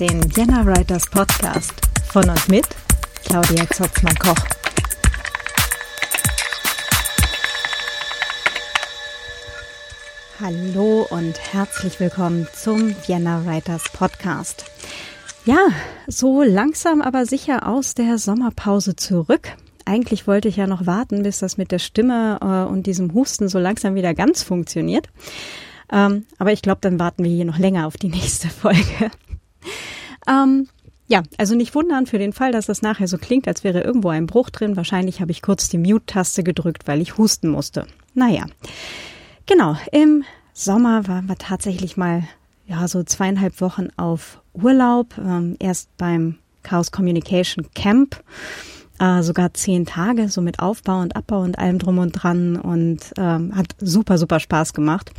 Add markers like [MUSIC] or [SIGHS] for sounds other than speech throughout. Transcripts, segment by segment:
Den Vienna Writers Podcast von und mit Claudia Zotzmann-Koch. Hallo und herzlich willkommen zum Vienna Writers Podcast. Ja, so langsam aber sicher aus der Sommerpause zurück. Eigentlich wollte ich ja noch warten, bis das mit der Stimme äh, und diesem Husten so langsam wieder ganz funktioniert. Ähm, aber ich glaube, dann warten wir hier noch länger auf die nächste Folge. Ähm, ja, also nicht wundern für den Fall, dass das nachher so klingt, als wäre irgendwo ein Bruch drin. Wahrscheinlich habe ich kurz die Mute-Taste gedrückt, weil ich husten musste. Naja, genau. Im Sommer waren wir tatsächlich mal ja so zweieinhalb Wochen auf Urlaub. Ähm, erst beim Chaos Communication Camp. Äh, sogar zehn Tage, so mit Aufbau und Abbau und allem drum und dran und ähm, hat super, super Spaß gemacht.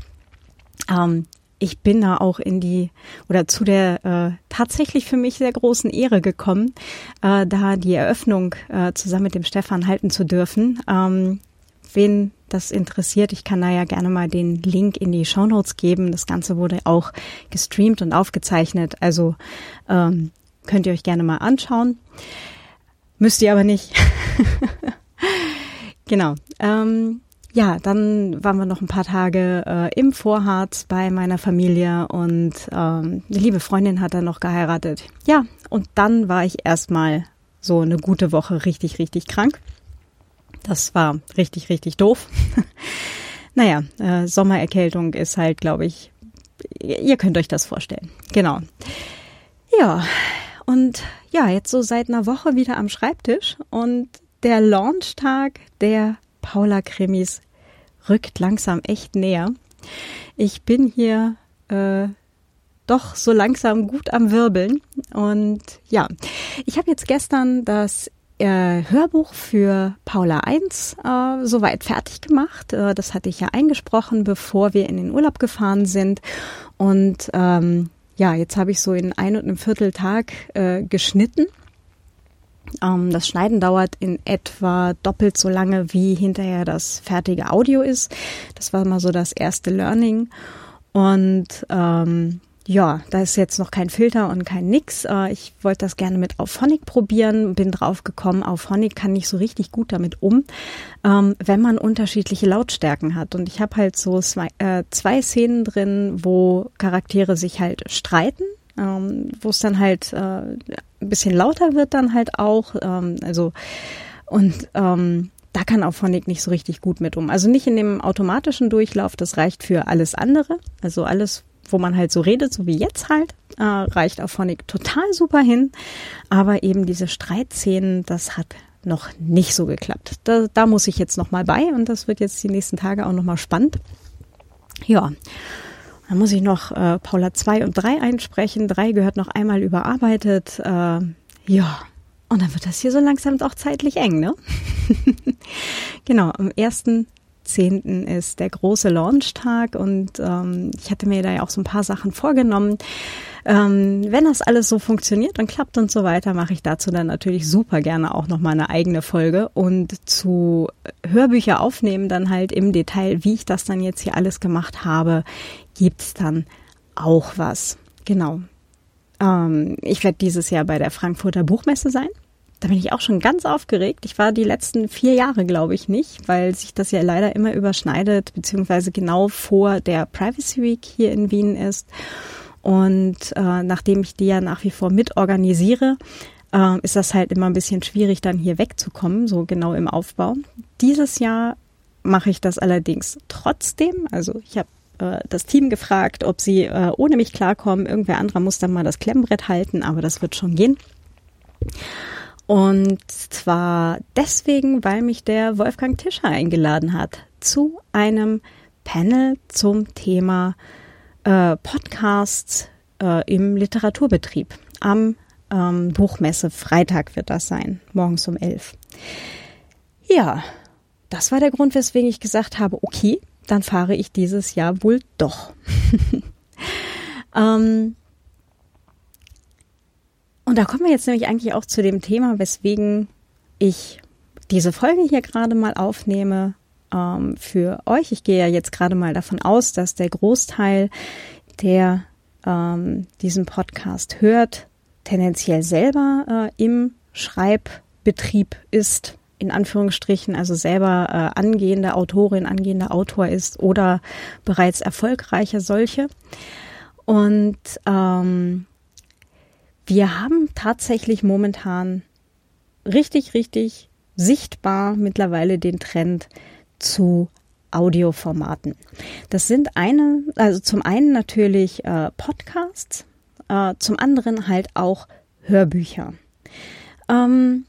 Ähm, ich bin da auch in die oder zu der äh, tatsächlich für mich sehr großen Ehre gekommen, äh, da die Eröffnung äh, zusammen mit dem Stefan halten zu dürfen. Ähm, wen das interessiert, ich kann da ja gerne mal den Link in die Show Notes geben. Das Ganze wurde auch gestreamt und aufgezeichnet, also ähm, könnt ihr euch gerne mal anschauen. Müsst ihr aber nicht. [LAUGHS] genau. Ähm, ja, dann waren wir noch ein paar Tage äh, im Vorharz bei meiner Familie und ähm, eine liebe Freundin hat dann noch geheiratet. Ja, und dann war ich erstmal so eine gute Woche richtig, richtig krank. Das war richtig, richtig doof. [LAUGHS] naja, äh, Sommererkältung ist halt, glaube ich, ihr könnt euch das vorstellen. Genau. Ja, und ja, jetzt so seit einer Woche wieder am Schreibtisch und der Launchtag der Paula Krimis rückt langsam echt näher. Ich bin hier äh, doch so langsam gut am Wirbeln. Und ja, ich habe jetzt gestern das äh, Hörbuch für Paula 1 äh, soweit fertig gemacht. Äh, das hatte ich ja eingesprochen, bevor wir in den Urlaub gefahren sind. Und ähm, ja, jetzt habe ich so in ein und einem Vierteltag äh, geschnitten das Schneiden dauert in etwa doppelt so lange, wie hinterher das fertige Audio ist. Das war mal so das erste Learning. Und ähm, ja, da ist jetzt noch kein Filter und kein Nix. Äh, ich wollte das gerne mit Auphonic probieren, bin drauf gekommen, Auphonic kann nicht so richtig gut damit um, ähm, wenn man unterschiedliche Lautstärken hat. Und ich habe halt so zwei, äh, zwei Szenen drin, wo Charaktere sich halt streiten ähm, wo es dann halt äh, ein bisschen lauter wird dann halt auch. Ähm, also und ähm, da kann auch Phonic nicht so richtig gut mit um. Also nicht in dem automatischen Durchlauf, das reicht für alles andere. Also alles, wo man halt so redet, so wie jetzt halt, äh, reicht auf Phonic total super hin. Aber eben diese Streitszenen, das hat noch nicht so geklappt. Da, da muss ich jetzt noch mal bei und das wird jetzt die nächsten Tage auch noch mal spannend. Ja. Dann muss ich noch äh, Paula 2 und 3 einsprechen. 3 gehört noch einmal überarbeitet. Äh, ja, und dann wird das hier so langsam auch zeitlich eng, ne? [LAUGHS] genau, am 1.10. ist der große Launchtag und ähm, ich hatte mir da ja auch so ein paar Sachen vorgenommen. Ähm, wenn das alles so funktioniert und klappt und so weiter, mache ich dazu dann natürlich super gerne auch noch mal eine eigene Folge und zu Hörbücher aufnehmen dann halt im Detail, wie ich das dann jetzt hier alles gemacht habe, gibt's dann auch was. Genau. Ähm, ich werde dieses Jahr bei der Frankfurter Buchmesse sein. Da bin ich auch schon ganz aufgeregt. Ich war die letzten vier Jahre, glaube ich, nicht, weil sich das ja leider immer überschneidet, beziehungsweise genau vor der Privacy Week hier in Wien ist. Und äh, nachdem ich die ja nach wie vor mitorganisiere, äh, ist das halt immer ein bisschen schwierig, dann hier wegzukommen, so genau im Aufbau. Dieses Jahr mache ich das allerdings trotzdem. Also ich habe äh, das Team gefragt, ob sie äh, ohne mich klarkommen. Irgendwer anderer muss dann mal das Klemmbrett halten, aber das wird schon gehen. Und zwar deswegen, weil mich der Wolfgang Tischer eingeladen hat zu einem Panel zum Thema äh, Podcasts äh, im Literaturbetrieb. Am ähm, Buchmesse Freitag wird das sein, morgens um elf. Ja, das war der Grund, weswegen ich gesagt habe, okay, dann fahre ich dieses Jahr wohl doch. [LAUGHS] ähm, und da kommen wir jetzt nämlich eigentlich auch zu dem Thema, weswegen ich diese Folge hier gerade mal aufnehme ähm, für euch. Ich gehe ja jetzt gerade mal davon aus, dass der Großteil der ähm, diesen Podcast hört, tendenziell selber äh, im Schreibbetrieb ist, in Anführungsstrichen, also selber äh, angehende Autorin, angehender Autor ist oder bereits erfolgreicher solche. Und ähm, wir haben tatsächlich momentan richtig, richtig sichtbar mittlerweile den Trend zu Audioformaten. Das sind eine, also zum einen natürlich äh, Podcasts, äh, zum anderen halt auch Hörbücher. Ähm,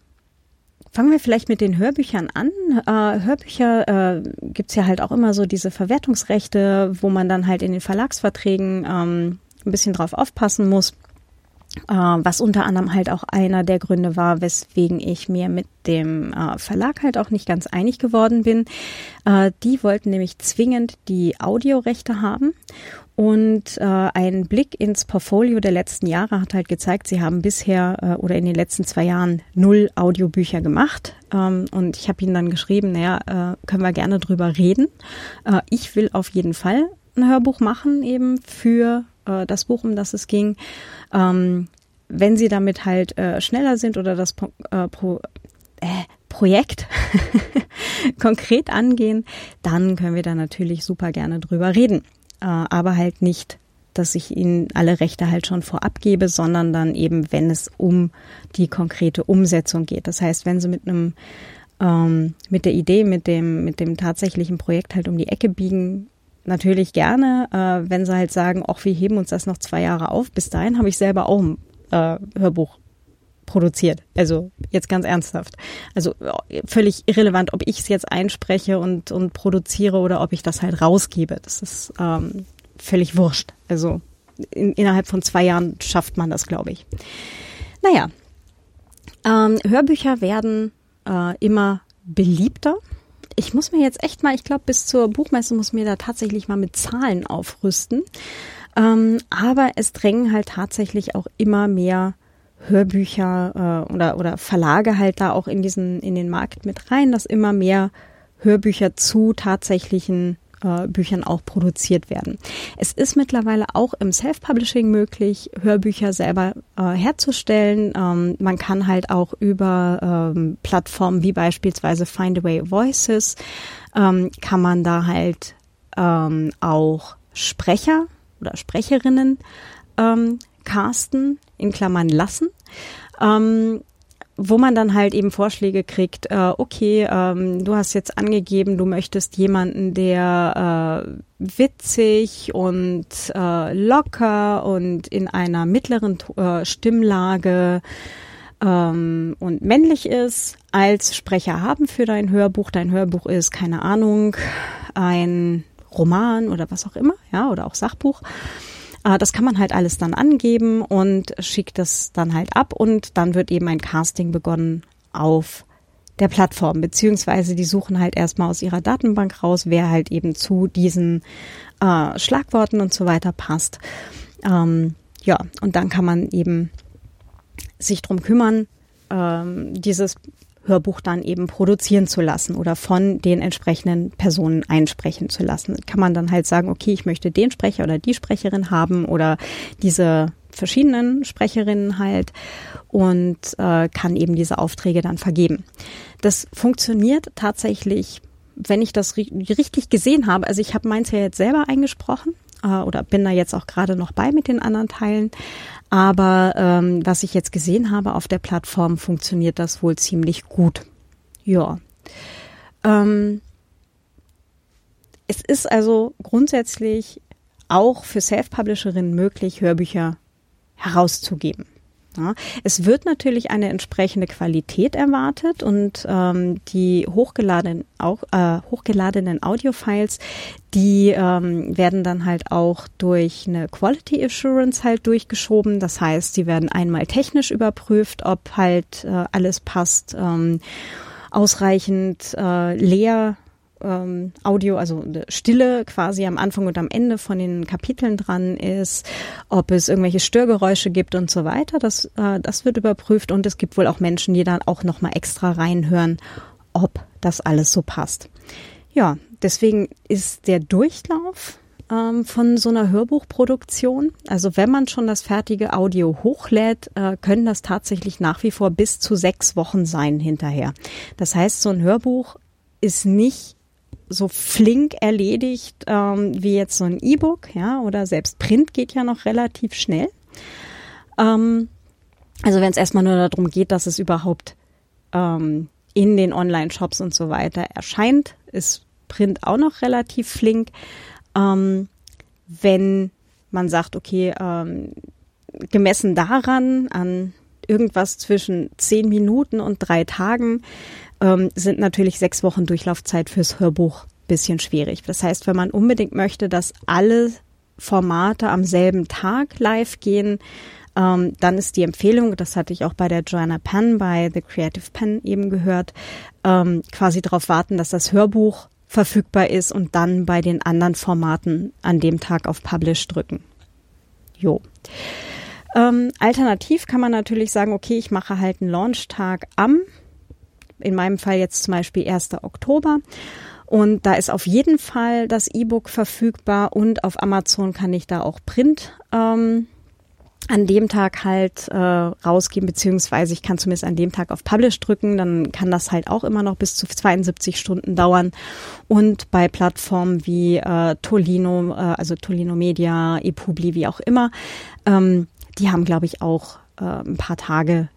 Fangen wir vielleicht mit den Hörbüchern an. Äh, Hörbücher äh, gibt's ja halt auch immer so diese Verwertungsrechte, wo man dann halt in den Verlagsverträgen ähm, ein bisschen drauf aufpassen muss. Äh, was unter anderem halt auch einer der Gründe war, weswegen ich mir mit dem äh, Verlag halt auch nicht ganz einig geworden bin. Die wollten nämlich zwingend die Audiorechte haben und äh, ein Blick ins Portfolio der letzten Jahre hat halt gezeigt, sie haben bisher äh, oder in den letzten zwei Jahren null Audiobücher gemacht. Ähm, und ich habe ihnen dann geschrieben, naja, äh, können wir gerne drüber reden. Äh, ich will auf jeden Fall ein Hörbuch machen, eben für äh, das Buch, um das es ging. Ähm, wenn sie damit halt äh, schneller sind oder das äh, Pro, äh, Projekt [LAUGHS] konkret angehen, dann können wir da natürlich super gerne drüber reden aber halt nicht, dass ich ihnen alle Rechte halt schon vorab gebe, sondern dann eben, wenn es um die konkrete Umsetzung geht. Das heißt, wenn sie mit einem ähm, mit der Idee, mit dem, mit dem tatsächlichen Projekt halt um die Ecke biegen, natürlich gerne. Äh, wenn sie halt sagen, ach, wir heben uns das noch zwei Jahre auf, bis dahin habe ich selber auch ein äh, Hörbuch produziert. Also jetzt ganz ernsthaft. Also völlig irrelevant, ob ich es jetzt einspreche und, und produziere oder ob ich das halt rausgebe. Das ist ähm, völlig wurscht. Also in, innerhalb von zwei Jahren schafft man das, glaube ich. Naja, ähm, Hörbücher werden äh, immer beliebter. Ich muss mir jetzt echt mal, ich glaube, bis zur Buchmesse muss mir da tatsächlich mal mit Zahlen aufrüsten. Ähm, aber es drängen halt tatsächlich auch immer mehr Hörbücher äh, oder, oder Verlage halt da auch in diesen, in den Markt mit rein, dass immer mehr Hörbücher zu tatsächlichen äh, Büchern auch produziert werden. Es ist mittlerweile auch im Self-Publishing möglich, Hörbücher selber äh, herzustellen. Ähm, man kann halt auch über ähm, Plattformen wie beispielsweise Findaway Voices, ähm, kann man da halt ähm, auch Sprecher oder Sprecherinnen ähm, casten, in Klammern lassen. Ähm, wo man dann halt eben Vorschläge kriegt, äh, okay, ähm, du hast jetzt angegeben, du möchtest jemanden, der äh, witzig und äh, locker und in einer mittleren äh, Stimmlage ähm, und männlich ist, als Sprecher haben für dein Hörbuch. Dein Hörbuch ist, keine Ahnung, ein Roman oder was auch immer, ja, oder auch Sachbuch. Äh, das kann man halt alles dann angeben und schickt das dann halt ab und dann wird eben ein Casting begonnen auf der Plattform, beziehungsweise die suchen halt erstmal aus ihrer Datenbank raus, wer halt eben zu diesen äh, Schlagworten und so weiter passt. Ähm, ja, und dann kann man eben sich drum kümmern, ähm, dieses Hörbuch dann eben produzieren zu lassen oder von den entsprechenden Personen einsprechen zu lassen. Kann man dann halt sagen, okay, ich möchte den Sprecher oder die Sprecherin haben oder diese verschiedenen Sprecherinnen halt und äh, kann eben diese Aufträge dann vergeben. Das funktioniert tatsächlich, wenn ich das richtig gesehen habe. Also ich habe meins ja jetzt selber eingesprochen äh, oder bin da jetzt auch gerade noch bei mit den anderen Teilen. Aber ähm, was ich jetzt gesehen habe auf der Plattform, funktioniert das wohl ziemlich gut. Ja. Ähm, es ist also grundsätzlich auch für Self-Publisherinnen möglich, Hörbücher herauszugeben. Ja, es wird natürlich eine entsprechende Qualität erwartet und ähm, die hochgeladenen, auch, äh, hochgeladenen Audiofiles, die ähm, werden dann halt auch durch eine Quality Assurance halt durchgeschoben. Das heißt, sie werden einmal technisch überprüft, ob halt äh, alles passt, ähm, ausreichend äh, leer ähm, Audio, also Stille quasi am Anfang und am Ende von den Kapiteln dran ist, ob es irgendwelche Störgeräusche gibt und so weiter. Das, äh, das wird überprüft und es gibt wohl auch Menschen, die dann auch nochmal extra reinhören, ob das alles so passt. Ja, deswegen ist der Durchlauf ähm, von so einer Hörbuchproduktion. Also wenn man schon das fertige Audio hochlädt, äh, können das tatsächlich nach wie vor bis zu sechs Wochen sein hinterher. Das heißt, so ein Hörbuch ist nicht so flink erledigt ähm, wie jetzt so ein E-Book, ja, oder selbst Print geht ja noch relativ schnell. Ähm, also wenn es erstmal nur darum geht, dass es überhaupt ähm, in den Online-Shops und so weiter erscheint, ist Print auch noch relativ flink. Ähm, wenn man sagt, okay, ähm, gemessen daran, an irgendwas zwischen zehn Minuten und drei Tagen, ähm, sind natürlich sechs Wochen Durchlaufzeit fürs Hörbuch bisschen schwierig. Das heißt, wenn man unbedingt möchte, dass alle Formate am selben Tag live gehen, ähm, dann ist die Empfehlung, das hatte ich auch bei der Joanna Penn bei The Creative Pen eben gehört, ähm, quasi darauf warten, dass das Hörbuch verfügbar ist und dann bei den anderen Formaten an dem Tag auf Publish drücken. Jo. Ähm, alternativ kann man natürlich sagen, okay, ich mache halt einen Launchtag am, in meinem Fall jetzt zum Beispiel 1. Oktober. Und da ist auf jeden Fall das E-Book verfügbar und auf Amazon kann ich da auch Print ähm, an dem Tag halt äh, rausgeben, beziehungsweise ich kann zumindest an dem Tag auf Publish drücken, dann kann das halt auch immer noch bis zu 72 Stunden dauern. Und bei Plattformen wie äh, Tolino, äh, also Tolino Media, ePubli, wie auch immer, ähm, die haben, glaube ich, auch äh, ein paar Tage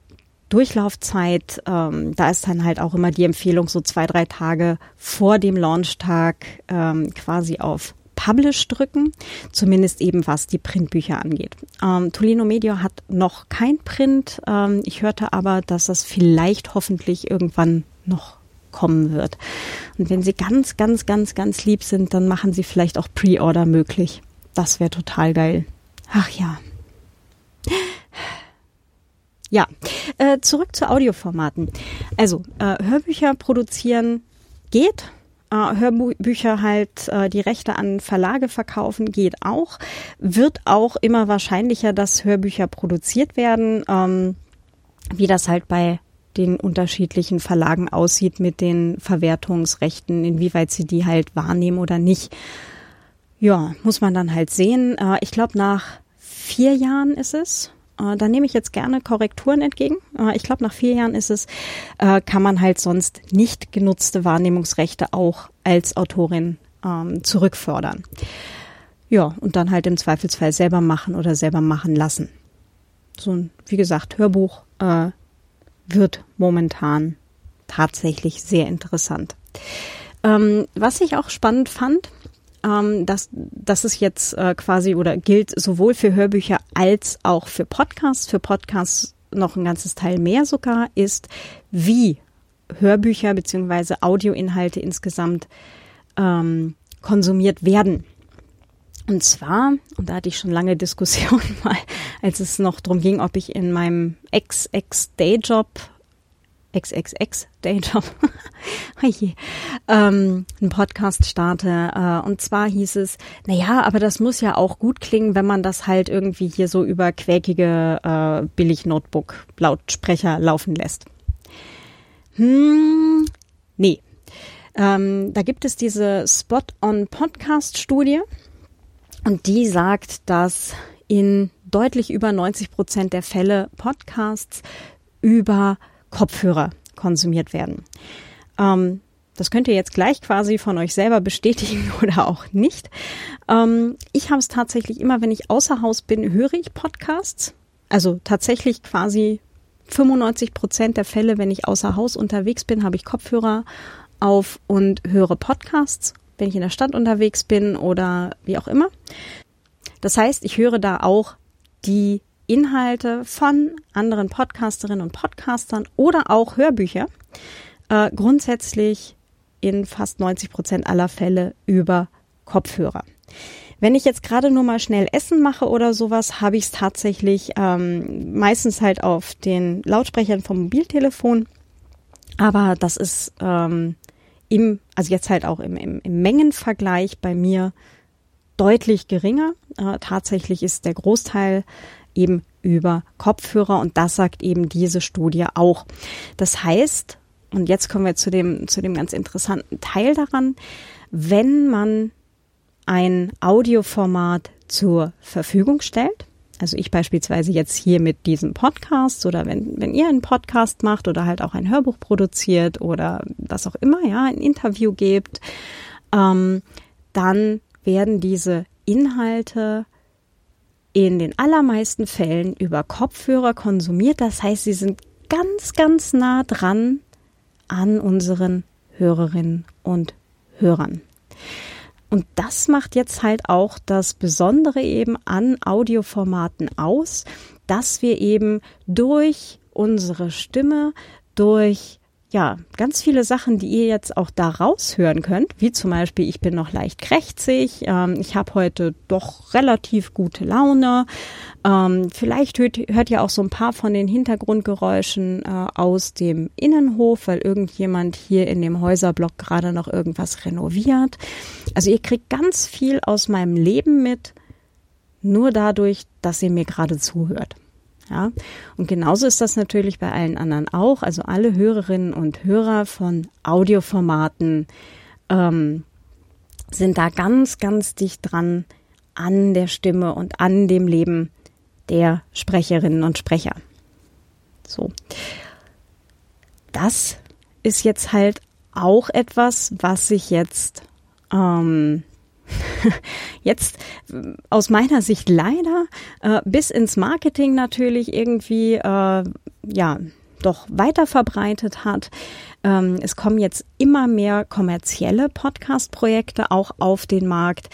Durchlaufzeit. Ähm, da ist dann halt auch immer die Empfehlung, so zwei, drei Tage vor dem Launchtag ähm, quasi auf Publish drücken, zumindest eben was die Printbücher angeht. Ähm, Tolino Media hat noch kein Print. Ähm, ich hörte aber, dass das vielleicht hoffentlich irgendwann noch kommen wird. Und wenn Sie ganz, ganz, ganz, ganz lieb sind, dann machen Sie vielleicht auch Pre-Order möglich. Das wäre total geil. Ach ja. Ja, äh, zurück zu Audioformaten. Also, äh, Hörbücher produzieren geht äh, Hörbücher halt äh, die Rechte an Verlage verkaufen, geht auch. Wird auch immer wahrscheinlicher, dass Hörbücher produziert werden, ähm, wie das halt bei den unterschiedlichen Verlagen aussieht mit den Verwertungsrechten, inwieweit sie die halt wahrnehmen oder nicht. Ja, muss man dann halt sehen. Äh, ich glaube, nach vier Jahren ist es, äh, da nehme ich jetzt gerne Korrekturen entgegen. Äh, ich glaube, nach vier Jahren ist es, äh, kann man halt sonst nicht genutzte Wahrnehmungsrechte auch als Autorin ähm, zurückfordern. Ja, und dann halt im Zweifelsfall selber machen oder selber machen lassen. So ein, wie gesagt, Hörbuch äh, wird momentan tatsächlich sehr interessant. Ähm, was ich auch spannend fand, ähm, dass das ist jetzt äh, quasi oder gilt sowohl für Hörbücher als auch für Podcasts. Für Podcasts noch ein ganzes Teil mehr sogar ist, wie Hörbücher beziehungsweise Audioinhalte insgesamt ähm, konsumiert werden. Und zwar, und da hatte ich schon lange [LAUGHS] Diskussionen mal, als es noch darum ging, ob ich in meinem Ex-Ex-Dayjob XXX Dayjob [LAUGHS] ähm, einen Podcast starte. Äh, und zwar hieß es, na ja, aber das muss ja auch gut klingen, wenn man das halt irgendwie hier so über quäkige äh, Billig-Notebook-Lautsprecher laufen lässt. Hm, nee. Ähm, da gibt es diese Spot-on-Podcast-Studie und die sagt, dass in deutlich über 90 Prozent der Fälle Podcasts über Kopfhörer konsumiert werden. Ähm, das könnt ihr jetzt gleich quasi von euch selber bestätigen [LAUGHS] oder auch nicht. Ähm, ich habe es tatsächlich immer, wenn ich außer Haus bin, höre ich Podcasts. Also tatsächlich quasi 95 Prozent der Fälle, wenn ich außer Haus unterwegs bin, habe ich Kopfhörer auf und höre Podcasts, wenn ich in der Stadt unterwegs bin oder wie auch immer. Das heißt, ich höre da auch die Inhalte von anderen Podcasterinnen und Podcastern oder auch Hörbücher äh, grundsätzlich in fast 90 Prozent aller Fälle über Kopfhörer. Wenn ich jetzt gerade nur mal schnell Essen mache oder sowas, habe ich es tatsächlich ähm, meistens halt auf den Lautsprechern vom Mobiltelefon. Aber das ist ähm, im, also jetzt halt auch im, im, im Mengenvergleich bei mir deutlich geringer. Äh, tatsächlich ist der Großteil eben über Kopfhörer und das sagt eben diese Studie auch. Das heißt, und jetzt kommen wir zu dem, zu dem ganz interessanten Teil daran, wenn man ein Audioformat zur Verfügung stellt. Also ich beispielsweise jetzt hier mit diesem Podcast oder wenn, wenn ihr einen Podcast macht oder halt auch ein Hörbuch produziert oder was auch immer, ja, ein Interview gebt, ähm, dann werden diese Inhalte in den allermeisten Fällen über Kopfhörer konsumiert. Das heißt, sie sind ganz, ganz nah dran an unseren Hörerinnen und Hörern. Und das macht jetzt halt auch das Besondere eben an Audioformaten aus, dass wir eben durch unsere Stimme, durch ja, ganz viele Sachen, die ihr jetzt auch da raushören könnt, wie zum Beispiel, ich bin noch leicht krächzig, ähm, ich habe heute doch relativ gute Laune. Ähm, vielleicht hört, hört ihr auch so ein paar von den Hintergrundgeräuschen äh, aus dem Innenhof, weil irgendjemand hier in dem Häuserblock gerade noch irgendwas renoviert. Also ihr kriegt ganz viel aus meinem Leben mit, nur dadurch, dass ihr mir gerade zuhört. Ja, und genauso ist das natürlich bei allen anderen auch. Also alle Hörerinnen und Hörer von Audioformaten ähm, sind da ganz, ganz dicht dran an der Stimme und an dem Leben der Sprecherinnen und Sprecher. So. Das ist jetzt halt auch etwas, was sich jetzt ähm, [LAUGHS] jetzt aus meiner Sicht leider äh, bis ins Marketing natürlich irgendwie äh, ja doch weiter verbreitet hat. Ähm, es kommen jetzt immer mehr kommerzielle Podcast-Projekte auch auf den Markt.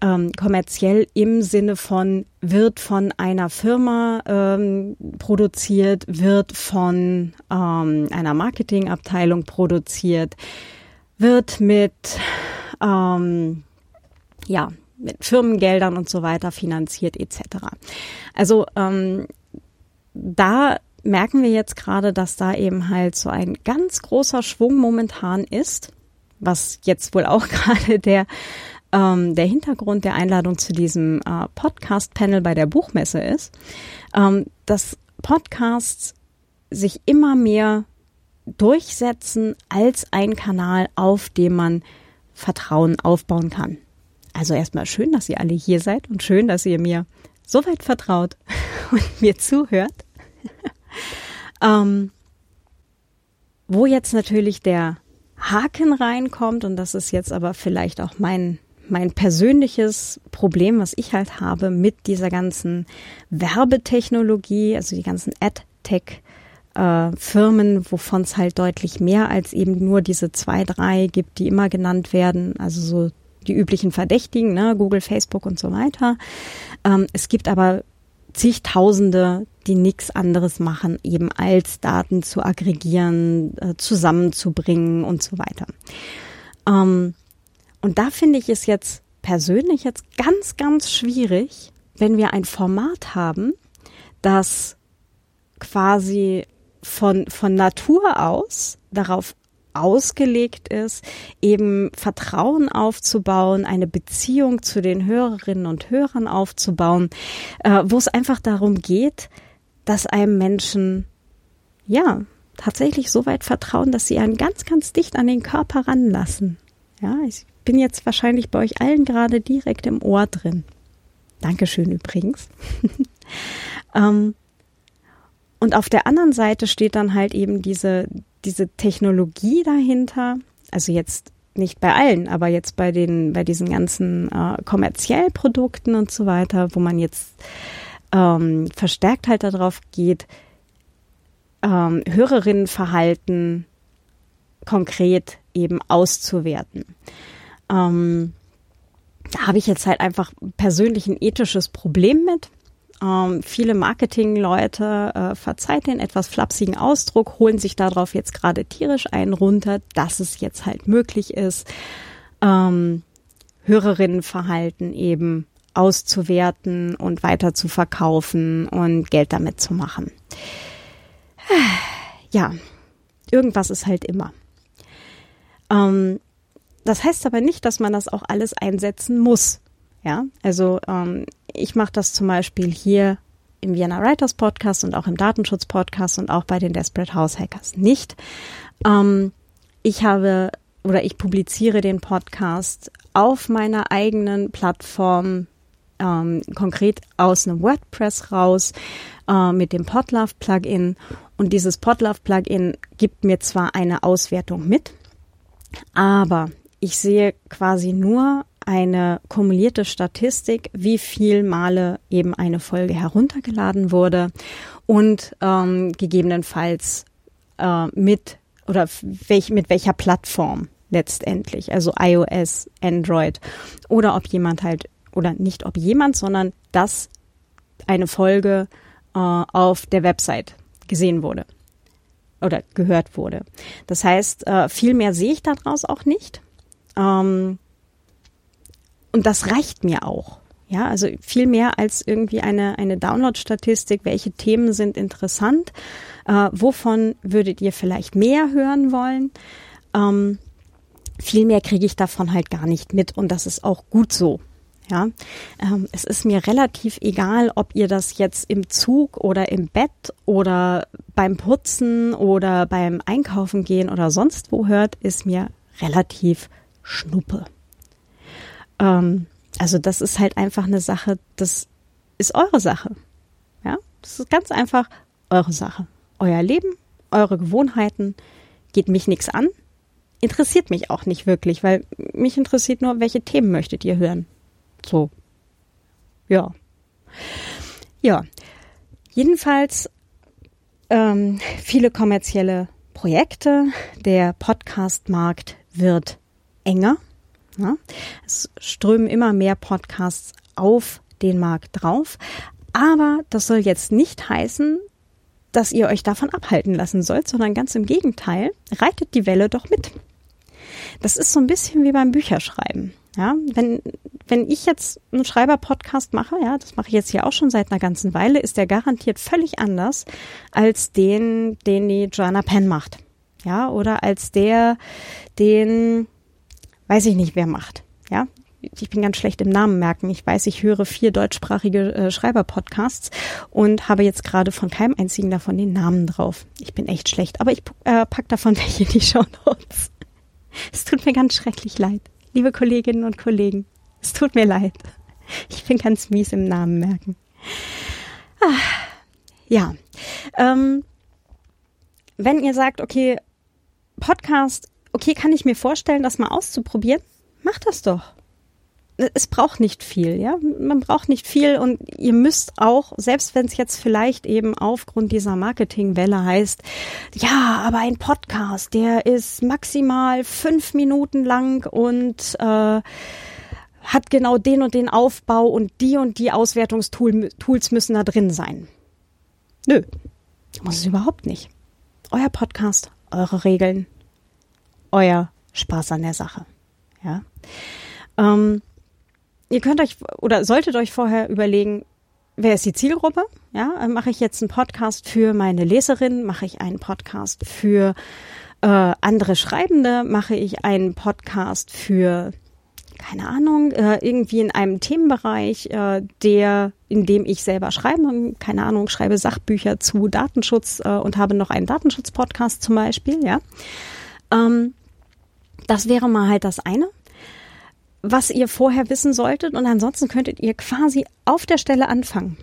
Ähm, kommerziell im Sinne von wird von einer Firma ähm, produziert, wird von ähm, einer Marketingabteilung produziert, wird mit ähm, ja, mit Firmengeldern und so weiter finanziert etc. Also ähm, da merken wir jetzt gerade, dass da eben halt so ein ganz großer Schwung momentan ist, was jetzt wohl auch [LAUGHS] gerade der ähm, der Hintergrund der Einladung zu diesem äh, Podcast-Panel bei der Buchmesse ist, ähm, dass Podcasts sich immer mehr durchsetzen als ein Kanal, auf dem man Vertrauen aufbauen kann. Also erstmal schön, dass ihr alle hier seid und schön, dass ihr mir so weit vertraut [LAUGHS] und mir zuhört. [LAUGHS] ähm, wo jetzt natürlich der Haken reinkommt, und das ist jetzt aber vielleicht auch mein, mein persönliches Problem, was ich halt habe mit dieser ganzen Werbetechnologie, also die ganzen Ad-Tech- äh, Firmen, wovon es halt deutlich mehr als eben nur diese zwei, drei gibt, die immer genannt werden. Also so die üblichen Verdächtigen, ne, Google, Facebook und so weiter. Ähm, es gibt aber zigtausende, die nichts anderes machen, eben als Daten zu aggregieren, äh, zusammenzubringen und so weiter. Ähm, und da finde ich es jetzt persönlich jetzt ganz, ganz schwierig, wenn wir ein Format haben, das quasi von, von Natur aus darauf ausgelegt ist, eben Vertrauen aufzubauen, eine Beziehung zu den Hörerinnen und Hörern aufzubauen, äh, wo es einfach darum geht, dass einem Menschen, ja, tatsächlich so weit vertrauen, dass sie einen ganz, ganz dicht an den Körper ranlassen. Ja, ich bin jetzt wahrscheinlich bei euch allen gerade direkt im Ohr drin. Dankeschön übrigens. [LAUGHS] ähm, und auf der anderen Seite steht dann halt eben diese, diese Technologie dahinter, also jetzt nicht bei allen, aber jetzt bei den, bei diesen ganzen äh, kommerziell Produkten und so weiter, wo man jetzt ähm, verstärkt halt darauf geht, ähm, Hörerinnenverhalten konkret eben auszuwerten. Ähm, da habe ich jetzt halt einfach persönlich ein ethisches Problem mit. Ähm, viele Marketingleute, äh, verzeiht den etwas flapsigen Ausdruck, holen sich darauf jetzt gerade tierisch einen runter, dass es jetzt halt möglich ist, ähm, Hörerinnenverhalten eben auszuwerten und weiter zu verkaufen und Geld damit zu machen. [SIGHS] Ja, irgendwas ist halt immer. Ähm, das heißt aber nicht, dass man das auch alles einsetzen muss. Ja, also ähm, ich mache das zum Beispiel hier im Vienna Writers Podcast und auch im Datenschutz Podcast und auch bei den Desperate House Hackers nicht. Ähm, ich habe oder ich publiziere den Podcast auf meiner eigenen Plattform ähm, konkret aus einem WordPress raus äh, mit dem Podlove Plugin. Und dieses Podlove Plugin gibt mir zwar eine Auswertung mit, aber ich sehe quasi nur eine kumulierte Statistik, wie viel Male eben eine Folge heruntergeladen wurde und ähm, gegebenenfalls äh, mit oder welch, mit welcher Plattform letztendlich, also iOS, Android oder ob jemand halt oder nicht ob jemand, sondern dass eine Folge äh, auf der Website gesehen wurde oder gehört wurde. Das heißt, äh, viel mehr sehe ich daraus auch nicht. Ähm, und das reicht mir auch. Ja, also viel mehr als irgendwie eine, eine Download-Statistik, welche Themen sind interessant, äh, wovon würdet ihr vielleicht mehr hören wollen. Ähm, viel mehr kriege ich davon halt gar nicht mit und das ist auch gut so. Ja, ähm, es ist mir relativ egal, ob ihr das jetzt im Zug oder im Bett oder beim Putzen oder beim Einkaufen gehen oder sonst wo hört, ist mir relativ schnuppe. Ähm, also das ist halt einfach eine Sache, das ist eure Sache. Ja, das ist ganz einfach eure Sache. Euer Leben, eure Gewohnheiten, geht mich nichts an, interessiert mich auch nicht wirklich, weil mich interessiert nur, welche Themen möchtet ihr hören. So. Ja. Ja. Jedenfalls ähm, viele kommerzielle Projekte. Der Podcast-Markt wird enger. Ja. Es strömen immer mehr Podcasts auf den Markt drauf. Aber das soll jetzt nicht heißen, dass ihr euch davon abhalten lassen sollt, sondern ganz im Gegenteil, reitet die Welle doch mit. Das ist so ein bisschen wie beim Bücherschreiben. Ja, wenn, wenn ich jetzt einen Schreiber-Podcast mache, ja, das mache ich jetzt hier auch schon seit einer ganzen Weile, ist der garantiert völlig anders als den, den die Joanna Penn macht. Ja, oder als der, den, weiß ich nicht, wer macht. Ja, ich bin ganz schlecht im Namen merken. Ich weiß, ich höre vier deutschsprachige äh, Schreiber-Podcasts und habe jetzt gerade von keinem einzigen davon den Namen drauf. Ich bin echt schlecht, aber ich äh, pack davon [LAUGHS] welche in die Show Notes. Es tut mir ganz schrecklich leid. Liebe Kolleginnen und Kollegen, es tut mir leid. Ich bin ganz mies im Namen merken. Ah, ja. Ähm, wenn ihr sagt, okay, Podcast okay, kann ich mir vorstellen, das mal auszuprobieren? Mach das doch. Es braucht nicht viel, ja. Man braucht nicht viel und ihr müsst auch, selbst wenn es jetzt vielleicht eben aufgrund dieser Marketingwelle heißt, ja, aber ein Podcast, der ist maximal fünf Minuten lang und äh, hat genau den und den Aufbau und die und die Auswertungstools müssen da drin sein. Nö, muss es überhaupt nicht. Euer Podcast, eure Regeln, euer Spaß an der Sache. Ja. Ähm, ihr könnt euch oder solltet euch vorher überlegen, wer ist die Zielgruppe? Ja, äh, mache ich jetzt einen Podcast für meine Leserin? Mache ich einen Podcast für äh, andere Schreibende? Mache ich einen Podcast für keine Ahnung, äh, irgendwie in einem Themenbereich, äh, der, in dem ich selber schreibe, keine Ahnung, schreibe Sachbücher zu Datenschutz und habe noch einen Datenschutz-Podcast zum Beispiel, ja. Ähm, das wäre mal halt das eine, was ihr vorher wissen solltet. Und ansonsten könntet ihr quasi auf der Stelle anfangen.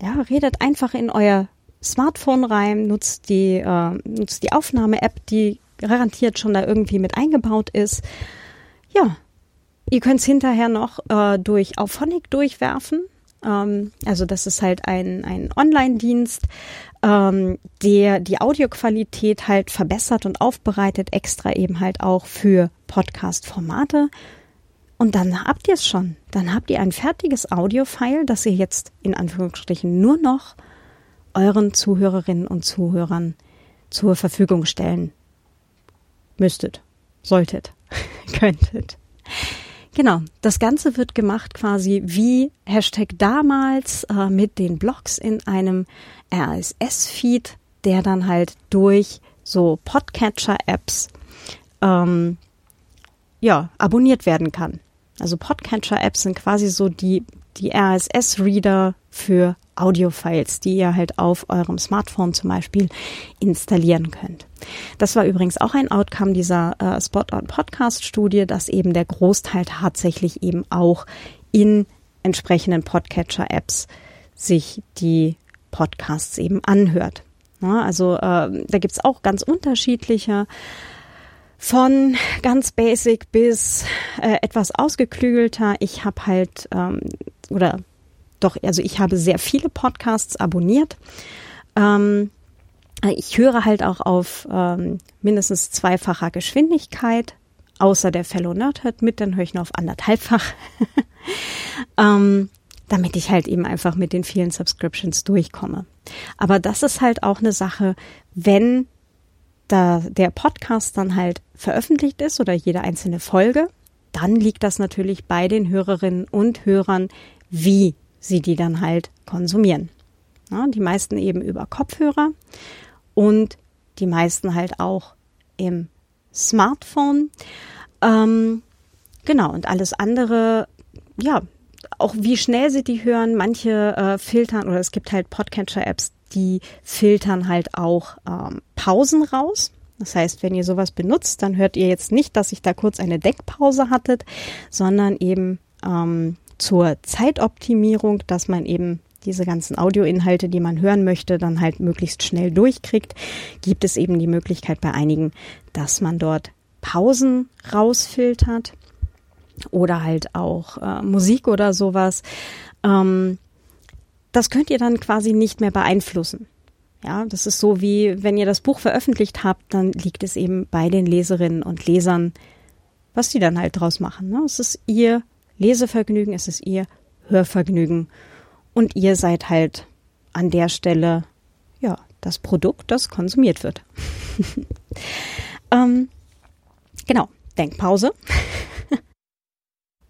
Ja, redet einfach in euer Smartphone rein, nutzt die, äh, nutzt die Aufnahme-App, die garantiert schon da irgendwie mit eingebaut ist. Ja, ihr könnt es hinterher noch äh, durch Auphonic durchwerfen. Ähm, also das ist halt ein, ein Online-Dienst, ähm, der die Audioqualität halt verbessert und aufbereitet, extra eben halt auch für Podcast-Formate. Und dann habt ihr es schon. Dann habt ihr ein fertiges Audio-File, das ihr jetzt in Anführungsstrichen nur noch euren Zuhörerinnen und Zuhörern zur Verfügung stellen müsstet, solltet, [LAUGHS] könntet. Genau, das Ganze wird gemacht quasi wie Hashtag damals äh, mit den Blogs in einem RSS-Feed, der dann halt durch so Podcatcher-Apps ähm, ja, abonniert werden kann. Also Podcatcher-Apps sind quasi so die, die RSS-Reader für Audiofiles, die ihr halt auf eurem Smartphone zum Beispiel installieren könnt. Das war übrigens auch ein Outcome dieser äh, Spot-on-Podcast-Studie, dass eben der Großteil tatsächlich eben auch in entsprechenden Podcatcher-Apps sich die Podcasts eben anhört. Ja, also äh, da gibt's auch ganz unterschiedliche von ganz basic bis äh, etwas ausgeklügelter. Ich habe halt ähm, oder doch, also ich habe sehr viele Podcasts abonniert. Ähm, ich höre halt auch auf ähm, mindestens zweifacher Geschwindigkeit, außer der Fellow Nerdhead mit, dann höre ich nur auf anderthalbfach. [LAUGHS] ähm, damit ich halt eben einfach mit den vielen Subscriptions durchkomme. Aber das ist halt auch eine Sache, wenn da der Podcast dann halt veröffentlicht ist oder jede einzelne Folge, dann liegt das natürlich bei den Hörerinnen und Hörern, wie sie die dann halt konsumieren. Ja, die meisten eben über Kopfhörer und die meisten halt auch im Smartphone. Ähm, genau, und alles andere, ja, auch wie schnell sie die hören. Manche äh, filtern oder es gibt halt Podcatcher-Apps, die filtern halt auch ähm, Pausen raus. Das heißt, wenn ihr sowas benutzt, dann hört ihr jetzt nicht, dass ich da kurz eine Deckpause hattet, sondern eben ähm, zur Zeitoptimierung, dass man eben diese ganzen Audioinhalte, die man hören möchte, dann halt möglichst schnell durchkriegt, gibt es eben die Möglichkeit bei einigen, dass man dort Pausen rausfiltert oder halt auch äh, Musik oder sowas. Ähm, das könnt ihr dann quasi nicht mehr beeinflussen. Ja, das ist so wie, wenn ihr das Buch veröffentlicht habt, dann liegt es eben bei den Leserinnen und Lesern, was die dann halt draus machen. Ne? Es ist ihr Lesevergnügen, es ist ihr Hörvergnügen. Und ihr seid halt an der Stelle, ja, das Produkt, das konsumiert wird. [LAUGHS] ähm, genau, Denkpause.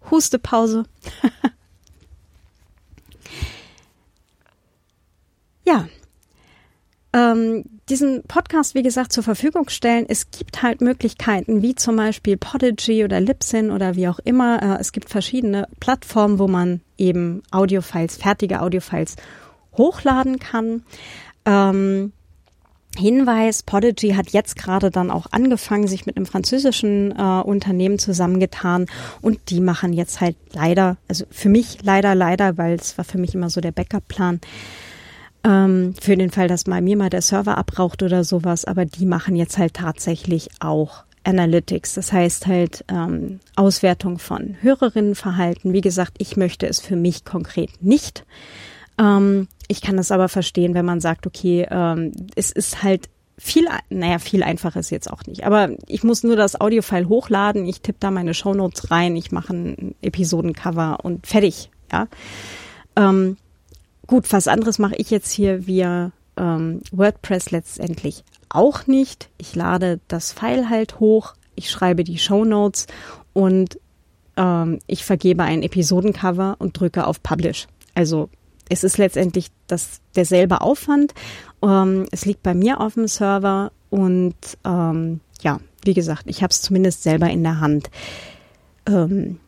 Hustepause. [LAUGHS] ja. Ähm, diesen Podcast, wie gesagt, zur Verfügung stellen. Es gibt halt Möglichkeiten, wie zum Beispiel Podigy oder Libsyn oder wie auch immer. Äh, es gibt verschiedene Plattformen, wo man eben Audiofiles, fertige Audiofiles hochladen kann. Ähm, Hinweis, Podigy hat jetzt gerade dann auch angefangen, sich mit einem französischen äh, Unternehmen zusammengetan und die machen jetzt halt leider, also für mich leider, leider, weil es war für mich immer so der Backup-Plan, ähm, für den Fall, dass mal mir mal der Server abraucht oder sowas, aber die machen jetzt halt tatsächlich auch Analytics, das heißt halt ähm, Auswertung von Hörerinnenverhalten. Wie gesagt, ich möchte es für mich konkret nicht. Ähm, ich kann das aber verstehen, wenn man sagt, okay, ähm, es ist halt viel, naja, viel einfacher ist jetzt auch nicht. Aber ich muss nur das Audiofile hochladen, ich tippe da meine Shownotes rein, ich mache ein Episodencover und fertig, ja. Ähm, gut, was anderes mache ich jetzt hier via ähm, WordPress letztendlich auch nicht. Ich lade das File halt hoch, ich schreibe die Shownotes und ähm, ich vergebe ein Episodencover und drücke auf Publish. Also es ist letztendlich das, derselbe Aufwand. Ähm, es liegt bei mir auf dem Server und ähm, ja, wie gesagt, ich habe es zumindest selber in der Hand, ähm,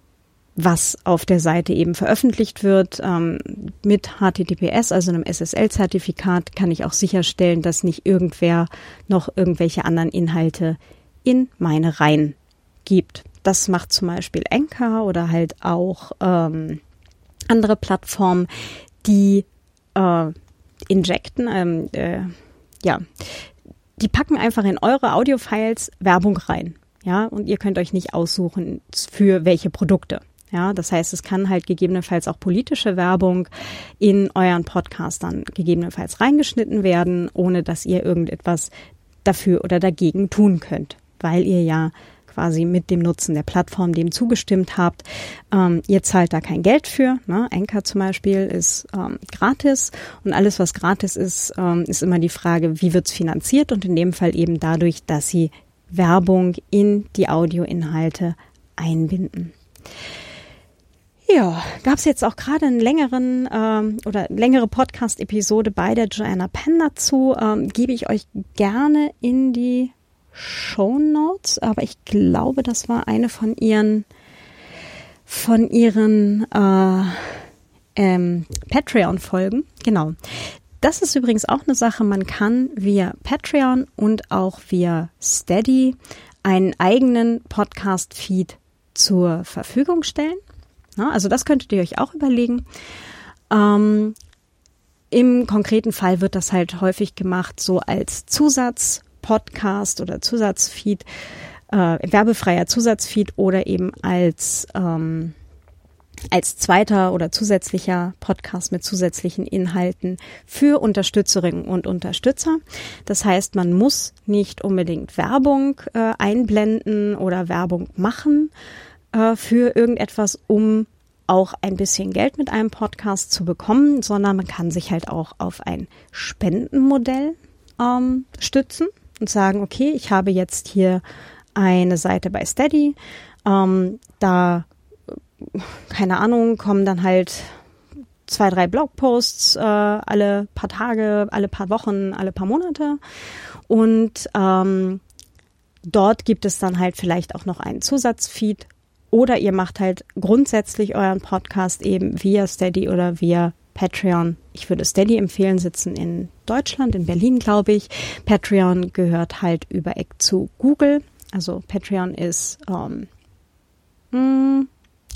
was auf der Seite eben veröffentlicht wird. Ähm, mit HTTPS, also einem SSL-Zertifikat, kann ich auch sicherstellen, dass nicht irgendwer noch irgendwelche anderen Inhalte in meine Reihen gibt. Das macht zum Beispiel Enka oder halt auch ähm, andere Plattformen, die äh, injecten, ähm, äh, ja, die packen einfach in eure Audiofiles Werbung rein. Ja, und ihr könnt euch nicht aussuchen, für welche Produkte. Ja, das heißt, es kann halt gegebenenfalls auch politische Werbung in euren Podcast dann gegebenenfalls reingeschnitten werden, ohne dass ihr irgendetwas dafür oder dagegen tun könnt, weil ihr ja quasi mit dem Nutzen der Plattform dem zugestimmt habt. Ähm, ihr zahlt da kein Geld für. Ne? Anchor zum Beispiel ist ähm, gratis und alles, was gratis ist, ähm, ist immer die Frage, wie wird's finanziert und in dem Fall eben dadurch, dass sie Werbung in die Audioinhalte einbinden. Ja, gab es jetzt auch gerade einen längeren ähm, oder längere Podcast-Episode bei der Joanna Penn dazu. Ähm, gebe ich euch gerne in die Show Notes, aber ich glaube, das war eine von ihren von ihren äh, ähm, Patreon folgen. Genau. Das ist übrigens auch eine Sache, man kann via Patreon und auch via Steady einen eigenen Podcast-Feed zur Verfügung stellen. Ja, also das könntet ihr euch auch überlegen. Ähm, Im konkreten Fall wird das halt häufig gemacht, so als Zusatz-Podcast oder Zusatzfeed, äh, werbefreier Zusatzfeed oder eben als ähm, als zweiter oder zusätzlicher Podcast mit zusätzlichen Inhalten für Unterstützerinnen und Unterstützer. Das heißt, man muss nicht unbedingt Werbung äh, einblenden oder Werbung machen äh, für irgendetwas, um auch ein bisschen Geld mit einem Podcast zu bekommen, sondern man kann sich halt auch auf ein Spendenmodell ähm, stützen und sagen, okay, ich habe jetzt hier eine Seite bei Steady, ähm, da keine Ahnung, kommen dann halt zwei, drei Blogposts äh, alle paar Tage, alle paar Wochen, alle paar Monate. Und ähm, dort gibt es dann halt vielleicht auch noch einen Zusatzfeed. Oder ihr macht halt grundsätzlich euren Podcast eben via Steady oder via Patreon. Ich würde Steady empfehlen, sitzen in Deutschland, in Berlin, glaube ich. Patreon gehört halt über Eck zu Google. Also Patreon ist ähm, hm,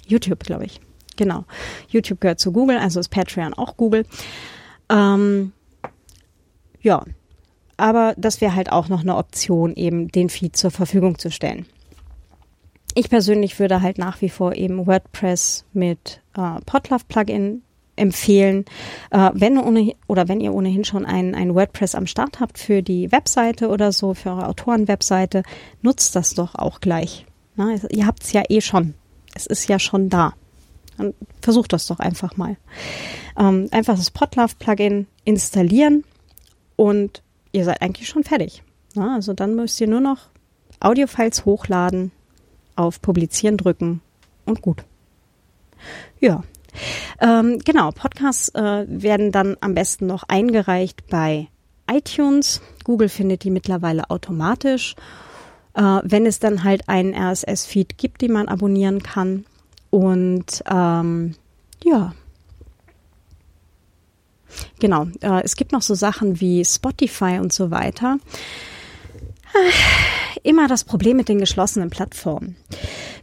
YouTube, glaube ich. Genau. YouTube gehört zu Google, also ist Patreon auch Google. Ähm, ja, aber das wäre halt auch noch eine Option, eben den Feed zur Verfügung zu stellen. Ich persönlich würde halt nach wie vor eben WordPress mit äh, Podlove Plugin empfehlen. Äh, wenn ohnehin, oder wenn ihr ohnehin schon ein, ein WordPress am Start habt für die Webseite oder so, für eure Autorenwebseite, nutzt das doch auch gleich. Na, ihr habt es ja eh schon. Es ist ja schon da. Dann versucht das doch einfach mal. Ähm, einfach das Podlove-Plugin installieren und ihr seid eigentlich schon fertig. Ja, also dann müsst ihr nur noch Audiofiles hochladen, auf Publizieren drücken und gut. Ja, ähm, genau. Podcasts äh, werden dann am besten noch eingereicht bei iTunes. Google findet die mittlerweile automatisch äh, wenn es dann halt einen RSS-Feed gibt, den man abonnieren kann. Und ähm, ja. Genau, äh, es gibt noch so Sachen wie Spotify und so weiter. Äh, immer das Problem mit den geschlossenen Plattformen.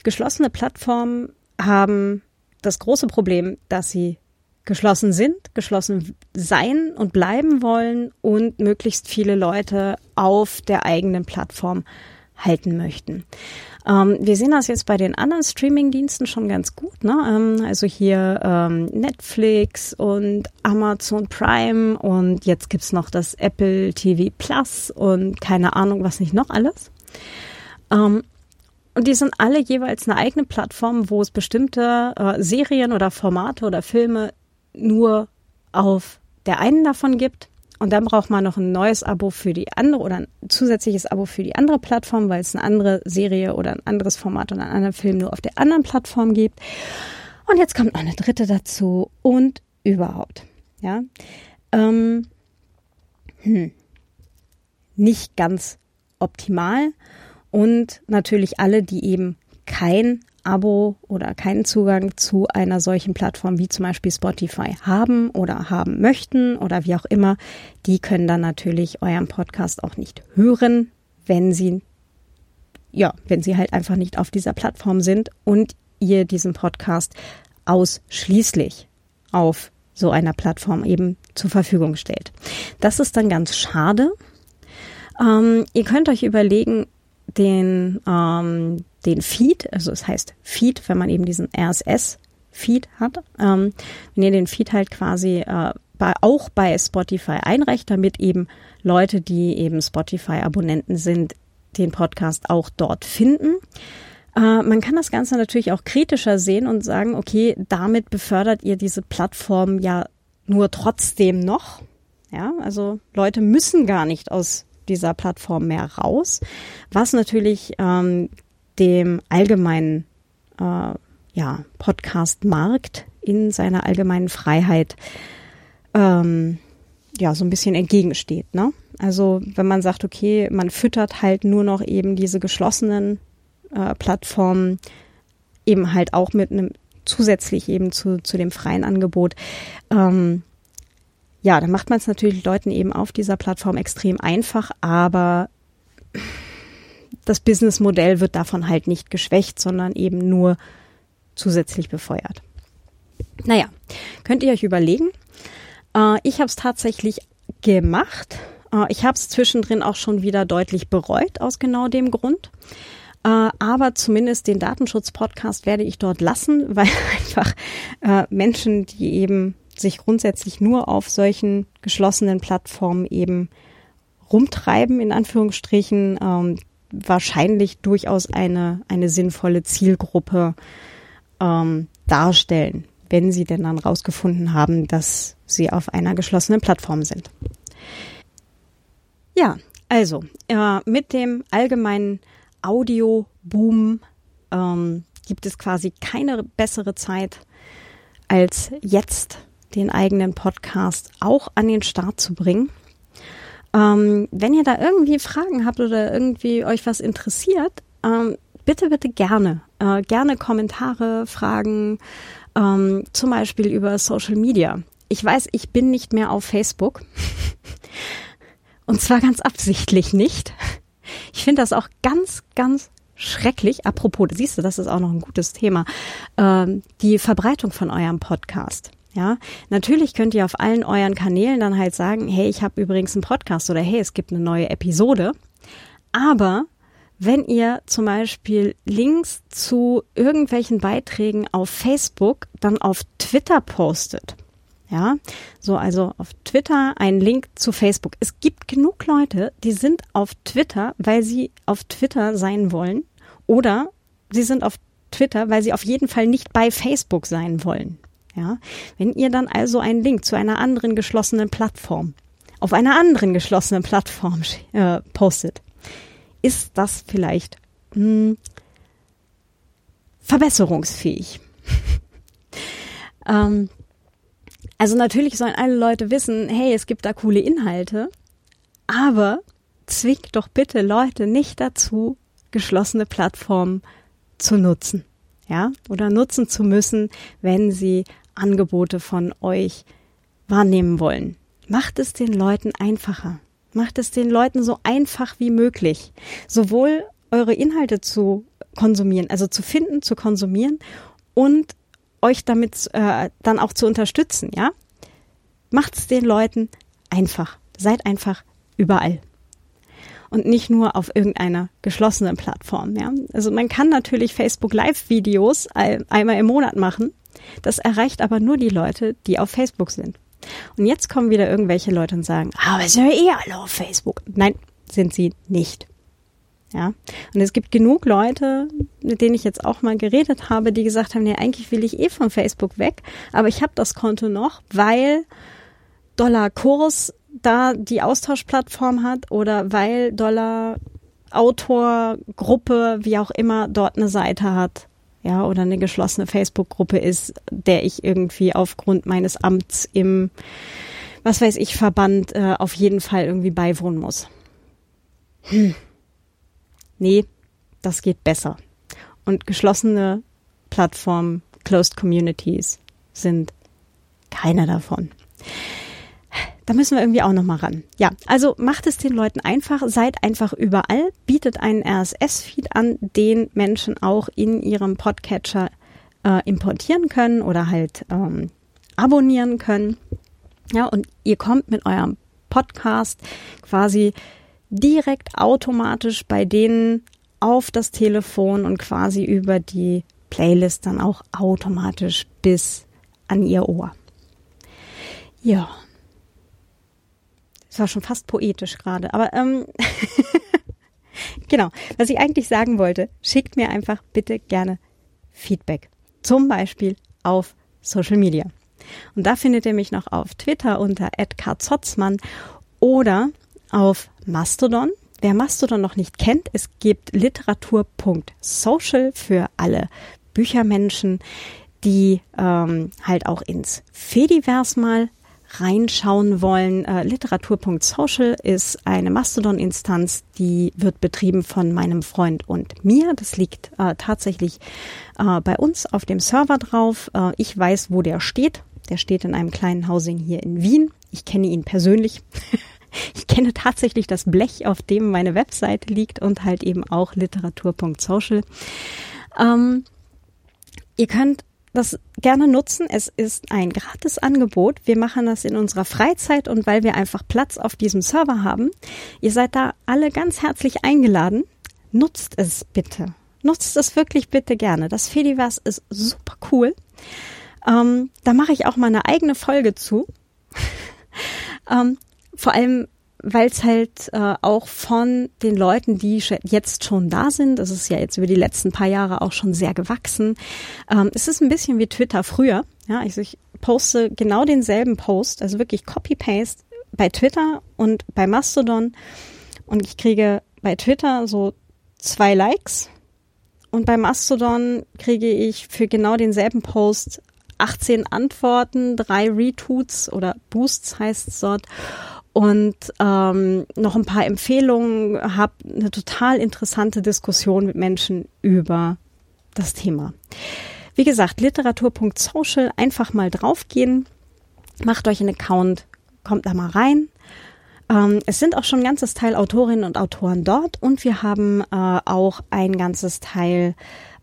Geschlossene Plattformen haben das große Problem, dass sie geschlossen sind, geschlossen sein und bleiben wollen und möglichst viele Leute auf der eigenen Plattform halten möchten. Ähm, wir sehen das jetzt bei den anderen Streaming-Diensten schon ganz gut. Ne? Ähm, also hier ähm, Netflix und Amazon Prime und jetzt gibt's noch das Apple TV Plus und keine Ahnung, was nicht noch alles. Und die sind alle jeweils eine eigene Plattform, wo es bestimmte äh, Serien oder Formate oder Filme nur auf der einen davon gibt und dann braucht man noch ein neues Abo für die andere oder ein zusätzliches Abo für die andere Plattform, weil es eine andere Serie oder ein anderes Format oder einen anderen Film nur auf der anderen Plattform gibt. Und jetzt kommt noch eine dritte dazu und überhaupt. Ja. Ähm, hm. Nicht ganz optimal. Und natürlich alle, die eben kein Abo oder keinen Zugang zu einer solchen Plattform wie zum Beispiel Spotify haben oder haben möchten oder wie auch immer, die können dann natürlich euren Podcast auch nicht hören, wenn sie, ja, wenn sie halt einfach nicht auf dieser Plattform sind und ihr diesen Podcast ausschließlich auf so einer Plattform eben zur Verfügung stellt. Das ist dann ganz schade. Ähm, ihr könnt euch überlegen, den, ähm, den Feed, also es heißt Feed, wenn man eben diesen RSS-Feed hat, ähm, wenn ihr den Feed halt quasi äh, bei, auch bei Spotify einreicht, damit eben Leute, die eben Spotify-Abonnenten sind, den Podcast auch dort finden. Äh, man kann das Ganze natürlich auch kritischer sehen und sagen, okay, damit befördert ihr diese Plattform ja nur trotzdem noch. Ja, also Leute müssen gar nicht aus dieser Plattform mehr raus, was natürlich ähm, dem allgemeinen äh, ja, Podcast-Markt in seiner allgemeinen Freiheit ähm, ja so ein bisschen entgegensteht. Ne? Also wenn man sagt, okay, man füttert halt nur noch eben diese geschlossenen äh, Plattformen eben halt auch mit einem zusätzlich eben zu, zu dem freien Angebot. Ähm, ja, dann macht man es natürlich Leuten eben auf dieser Plattform extrem einfach, aber das Businessmodell wird davon halt nicht geschwächt, sondern eben nur zusätzlich befeuert. Naja, könnt ihr euch überlegen. Äh, ich habe es tatsächlich gemacht. Äh, ich habe es zwischendrin auch schon wieder deutlich bereut aus genau dem Grund. Äh, aber zumindest den Datenschutz-Podcast werde ich dort lassen, [LAUGHS] weil einfach äh, Menschen, die eben sich grundsätzlich nur auf solchen geschlossenen Plattformen eben rumtreiben, in Anführungsstrichen, ähm, wahrscheinlich durchaus eine, eine sinnvolle Zielgruppe ähm, darstellen, wenn sie denn dann rausgefunden haben, dass sie auf einer geschlossenen Plattform sind. Ja, also äh, mit dem allgemeinen Audio-Boom ähm, gibt es quasi keine bessere Zeit, als jetzt den eigenen Podcast auch an den Start zu bringen. Ähm, wenn ihr da irgendwie Fragen habt oder irgendwie euch was interessiert, ähm, bitte, bitte gerne. Äh, gerne Kommentare, Fragen, ähm, zum Beispiel über Social Media. Ich weiß, ich bin nicht mehr auf Facebook. [LAUGHS] Und zwar ganz absichtlich nicht. Ich finde das auch ganz, ganz schrecklich. Apropos, siehst du, das ist auch noch ein gutes Thema. Ähm, die Verbreitung von eurem Podcast. Ja, natürlich könnt ihr auf allen euren Kanälen dann halt sagen, hey, ich habe übrigens einen Podcast oder hey, es gibt eine neue Episode. Aber wenn ihr zum Beispiel Links zu irgendwelchen Beiträgen auf Facebook dann auf Twitter postet, ja, so also auf Twitter ein Link zu Facebook. Es gibt genug Leute, die sind auf Twitter, weil sie auf Twitter sein wollen oder sie sind auf Twitter, weil sie auf jeden Fall nicht bei Facebook sein wollen. Ja, wenn ihr dann also einen Link zu einer anderen geschlossenen Plattform auf einer anderen geschlossenen Plattform äh, postet, ist das vielleicht mh, hm, verbesserungsfähig. [LAUGHS] ähm, also natürlich sollen alle Leute wissen, hey, es gibt da coole Inhalte, aber zwingt doch bitte Leute nicht dazu, geschlossene Plattformen zu nutzen. Ja, oder nutzen zu müssen, wenn sie Angebote von euch wahrnehmen wollen. Macht es den Leuten einfacher. Macht es den Leuten so einfach wie möglich. Sowohl eure Inhalte zu konsumieren, also zu finden, zu konsumieren und euch damit äh, dann auch zu unterstützen, ja? Macht es den Leuten einfach. Seid einfach überall. Und nicht nur auf irgendeiner geschlossenen Plattform, ja? Also man kann natürlich Facebook Live Videos einmal im Monat machen das erreicht aber nur die Leute, die auf Facebook sind. Und jetzt kommen wieder irgendwelche Leute und sagen, aber sind ja eh alle auf Facebook. Nein, sind sie nicht. Ja. Und es gibt genug Leute, mit denen ich jetzt auch mal geredet habe, die gesagt haben, nee, eigentlich will ich eh von Facebook weg, aber ich habe das Konto noch, weil Dollar Kurs da die Austauschplattform hat oder weil Dollar Autor, Gruppe, wie auch immer, dort eine Seite hat ja, oder eine geschlossene Facebook-Gruppe ist, der ich irgendwie aufgrund meines Amts im, was weiß ich, Verband äh, auf jeden Fall irgendwie beiwohnen muss. Hm. Nee, das geht besser. Und geschlossene Plattformen, Closed Communities sind keiner davon. Da müssen wir irgendwie auch nochmal ran. Ja, also macht es den Leuten einfach, seid einfach überall, bietet einen RSS-Feed an, den Menschen auch in ihrem Podcatcher äh, importieren können oder halt ähm, abonnieren können. Ja, und ihr kommt mit eurem Podcast quasi direkt automatisch bei denen auf das Telefon und quasi über die Playlist dann auch automatisch bis an ihr Ohr. Ja, das war schon fast poetisch gerade, aber ähm, [LAUGHS] genau, was ich eigentlich sagen wollte, schickt mir einfach bitte gerne Feedback. Zum Beispiel auf Social Media. Und da findet ihr mich noch auf Twitter unter @karzotzmann oder auf Mastodon. Wer Mastodon noch nicht kennt, es gibt literatur.social für alle Büchermenschen, die ähm, halt auch ins Fediverse mal reinschauen wollen, äh, literatur.social ist eine Mastodon-Instanz, die wird betrieben von meinem Freund und mir. Das liegt äh, tatsächlich äh, bei uns auf dem Server drauf. Äh, ich weiß, wo der steht. Der steht in einem kleinen Housing hier in Wien. Ich kenne ihn persönlich. [LAUGHS] ich kenne tatsächlich das Blech, auf dem meine Webseite liegt und halt eben auch literatur.social. Ähm, ihr könnt das gerne nutzen. Es ist ein gratis Angebot. Wir machen das in unserer Freizeit und weil wir einfach Platz auf diesem Server haben. Ihr seid da alle ganz herzlich eingeladen. Nutzt es bitte. Nutzt es wirklich bitte gerne. Das Fediverse ist super cool. Ähm, da mache ich auch mal eine eigene Folge zu. [LAUGHS] ähm, vor allem weil es halt äh, auch von den Leuten, die jetzt schon da sind, das ist ja jetzt über die letzten paar Jahre auch schon sehr gewachsen, ähm, es ist ein bisschen wie Twitter früher. Ja, also ich poste genau denselben Post, also wirklich Copy-Paste bei Twitter und bei Mastodon. Und ich kriege bei Twitter so zwei Likes. Und bei Mastodon kriege ich für genau denselben Post 18 Antworten, drei Retweets oder Boosts heißt es dort und ähm, noch ein paar Empfehlungen, habe eine total interessante Diskussion mit Menschen über das Thema. Wie gesagt, literatur.social, einfach mal draufgehen, macht euch einen Account, kommt da mal rein. Ähm, es sind auch schon ein ganzes Teil Autorinnen und Autoren dort und wir haben äh, auch ein ganzes Teil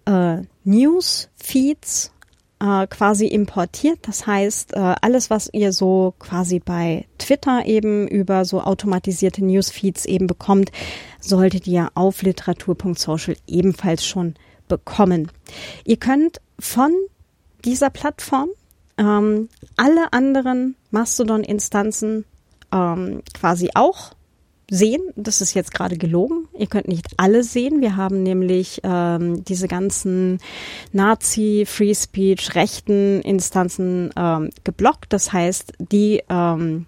äh, News, Feeds äh, quasi importiert. Das heißt, äh, alles, was ihr so quasi bei Twitter eben über so automatisierte Newsfeeds eben bekommt, solltet ihr auf literatur.social ebenfalls schon bekommen. Ihr könnt von dieser Plattform ähm, alle anderen Mastodon-Instanzen ähm, quasi auch sehen. Das ist jetzt gerade gelogen. Ihr könnt nicht alle sehen. Wir haben nämlich ähm, diese ganzen Nazi, Free Speech, rechten Instanzen ähm, geblockt. Das heißt, die ähm,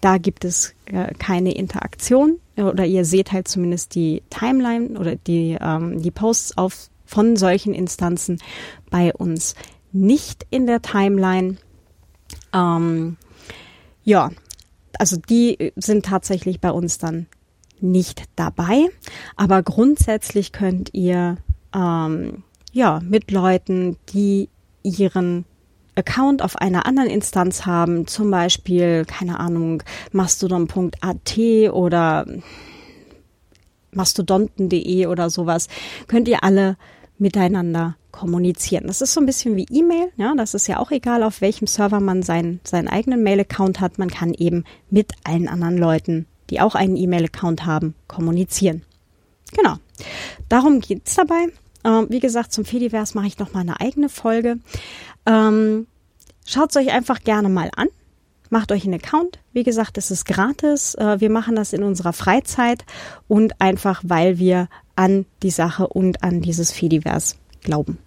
da gibt es äh, keine Interaktion oder ihr seht halt zumindest die Timeline oder die ähm, die Posts auf von solchen Instanzen bei uns nicht in der Timeline. Ähm, ja, also die sind tatsächlich bei uns dann nicht dabei. Aber grundsätzlich könnt ihr ähm, ja mit Leuten, die ihren Account auf einer anderen Instanz haben, zum Beispiel, keine Ahnung, mastodon.at oder mastodonten.de oder sowas, könnt ihr alle miteinander kommunizieren. Das ist so ein bisschen wie E-Mail, ja, das ist ja auch egal, auf welchem Server man seinen, seinen eigenen Mail-Account hat. Man kann eben mit allen anderen Leuten, die auch einen E-Mail-Account haben, kommunizieren. Genau. Darum geht's dabei. Ähm, wie gesagt, zum Fediverse mache ich noch mal eine eigene Folge. Ähm, Schaut es euch einfach gerne mal an. Macht euch einen Account. Wie gesagt, es ist gratis. Äh, wir machen das in unserer Freizeit und einfach, weil wir an die Sache und an dieses Fediverse glauben.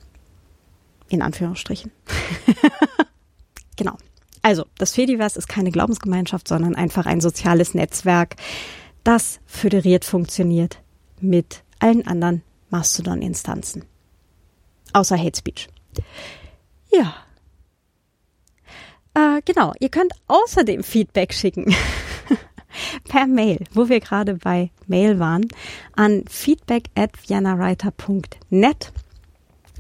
In Anführungsstrichen. [LAUGHS] genau. Also, das Fediverse ist keine Glaubensgemeinschaft, sondern einfach ein soziales Netzwerk, das föderiert funktioniert mit allen anderen Mastodon-Instanzen. Außer Hate Speech. Ja. Äh, genau, ihr könnt außerdem Feedback schicken. [LAUGHS] per Mail, wo wir gerade bei Mail waren, an feedback at vianawriter.net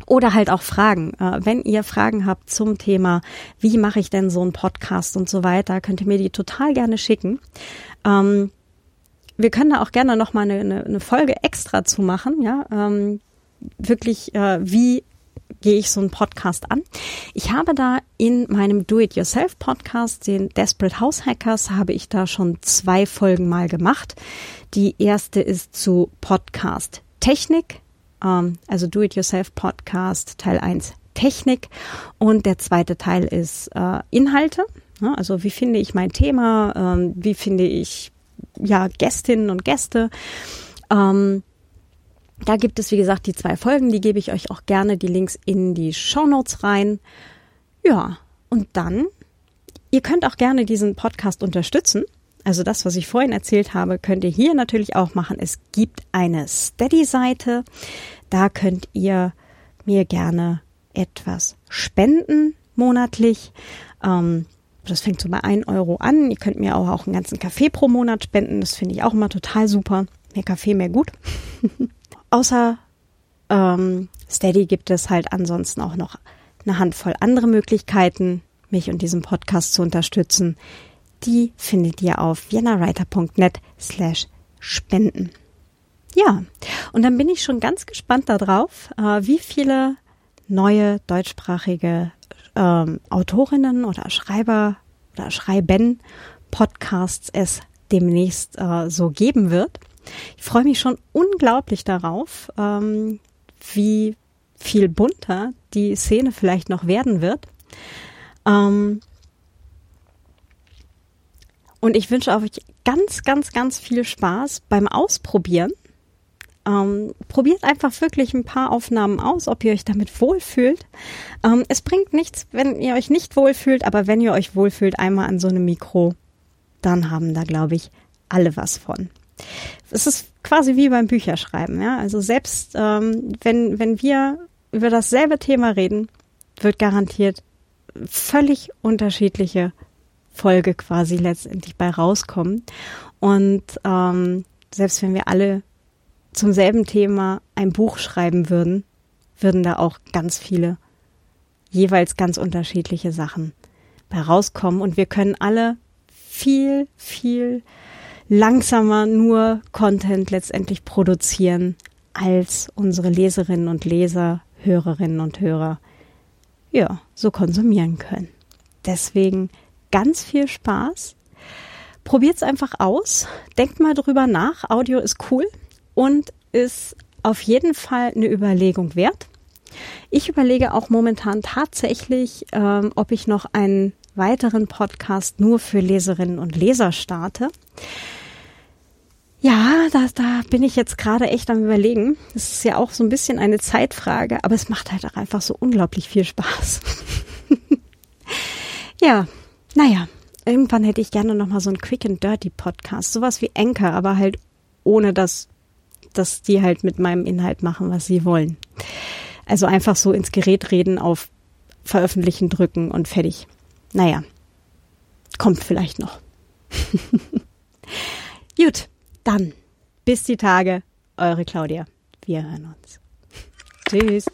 oder halt auch Fragen. Äh, wenn ihr Fragen habt zum Thema, wie mache ich denn so einen Podcast und so weiter, könnt ihr mir die total gerne schicken. Ähm, wir können da auch gerne noch mal eine, eine, Folge extra zu machen, ja, ähm, wirklich, äh, wie gehe ich so einen Podcast an. Ich habe da in meinem Do-It-Yourself-Podcast, den Desperate House Hackers, habe ich da schon zwei Folgen mal gemacht. Die erste ist zu Podcast Technik, also Do-It-Yourself-Podcast Teil 1 Technik und der zweite Teil ist äh, Inhalte. Also wie finde ich mein Thema, ähm, wie finde ich ja Gästinnen und Gäste. Ähm, da gibt es, wie gesagt, die zwei Folgen, die gebe ich euch auch gerne die Links in die Show Notes rein. Ja, und dann, ihr könnt auch gerne diesen Podcast unterstützen. Also das, was ich vorhin erzählt habe, könnt ihr hier natürlich auch machen. Es gibt eine Steady-Seite. Da könnt ihr mir gerne etwas spenden monatlich. Ähm, Das fängt so bei 1 Euro an. Ihr könnt mir auch, auch einen ganzen Kaffee pro Monat spenden. Das finde ich auch immer total super. Mehr Kaffee, mehr gut. [LAUGHS] Außer ähm, Steady gibt es halt ansonsten auch noch eine Handvoll andere Möglichkeiten, mich und diesen Podcast zu unterstützen. Die findet ihr auf viennawriter.net slash spenden. Ja, und dann bin ich schon ganz gespannt darauf, äh, wie viele neue deutschsprachige ähm, Autorinnen oder Schreiber oder Schreiben Podcasts es demnächst äh, so geben wird. Ich freue mich schon unglaublich darauf, ähm, wie viel bunter die Szene vielleicht noch werden wird. Ähm, und ich wünsche euch ganz, ganz, ganz viel Spaß beim Ausprobieren. Ähm, probiert einfach wirklich ein paar Aufnahmen aus, ob ihr euch damit wohlfühlt. Ähm, es bringt nichts, wenn ihr euch nicht wohlfühlt, aber wenn ihr euch wohlfühlt, einmal an so einem Mikro, dann haben da, glaube ich, alle was von. Es ist quasi wie beim Bücherschreiben, ja. Also selbst ähm, wenn, wenn wir über dasselbe Thema reden, wird garantiert völlig unterschiedliche Folge quasi letztendlich bei rauskommen. Und ähm, selbst wenn wir alle zum selben Thema ein Buch schreiben würden, würden da auch ganz viele jeweils ganz unterschiedliche Sachen bei rauskommen. Und wir können alle viel, viel langsamer nur Content letztendlich produzieren, als unsere Leserinnen und Leser, Hörerinnen und Hörer, ja, so konsumieren können. Deswegen ganz viel Spaß. Probiert's einfach aus. Denkt mal drüber nach. Audio ist cool und ist auf jeden Fall eine Überlegung wert. Ich überlege auch momentan tatsächlich, ähm, ob ich noch einen weiteren Podcast nur für Leserinnen und Leser starte. Ja, da, da bin ich jetzt gerade echt am Überlegen. Das ist ja auch so ein bisschen eine Zeitfrage, aber es macht halt auch einfach so unglaublich viel Spaß. [LAUGHS] ja, naja, irgendwann hätte ich gerne nochmal so einen Quick and Dirty Podcast. Sowas wie Anchor, aber halt ohne dass, dass die halt mit meinem Inhalt machen, was sie wollen. Also einfach so ins Gerät reden, auf Veröffentlichen drücken und fertig. Naja, kommt vielleicht noch. [LAUGHS] Gut, dann bis die Tage, eure Claudia. Wir hören uns. Tschüss.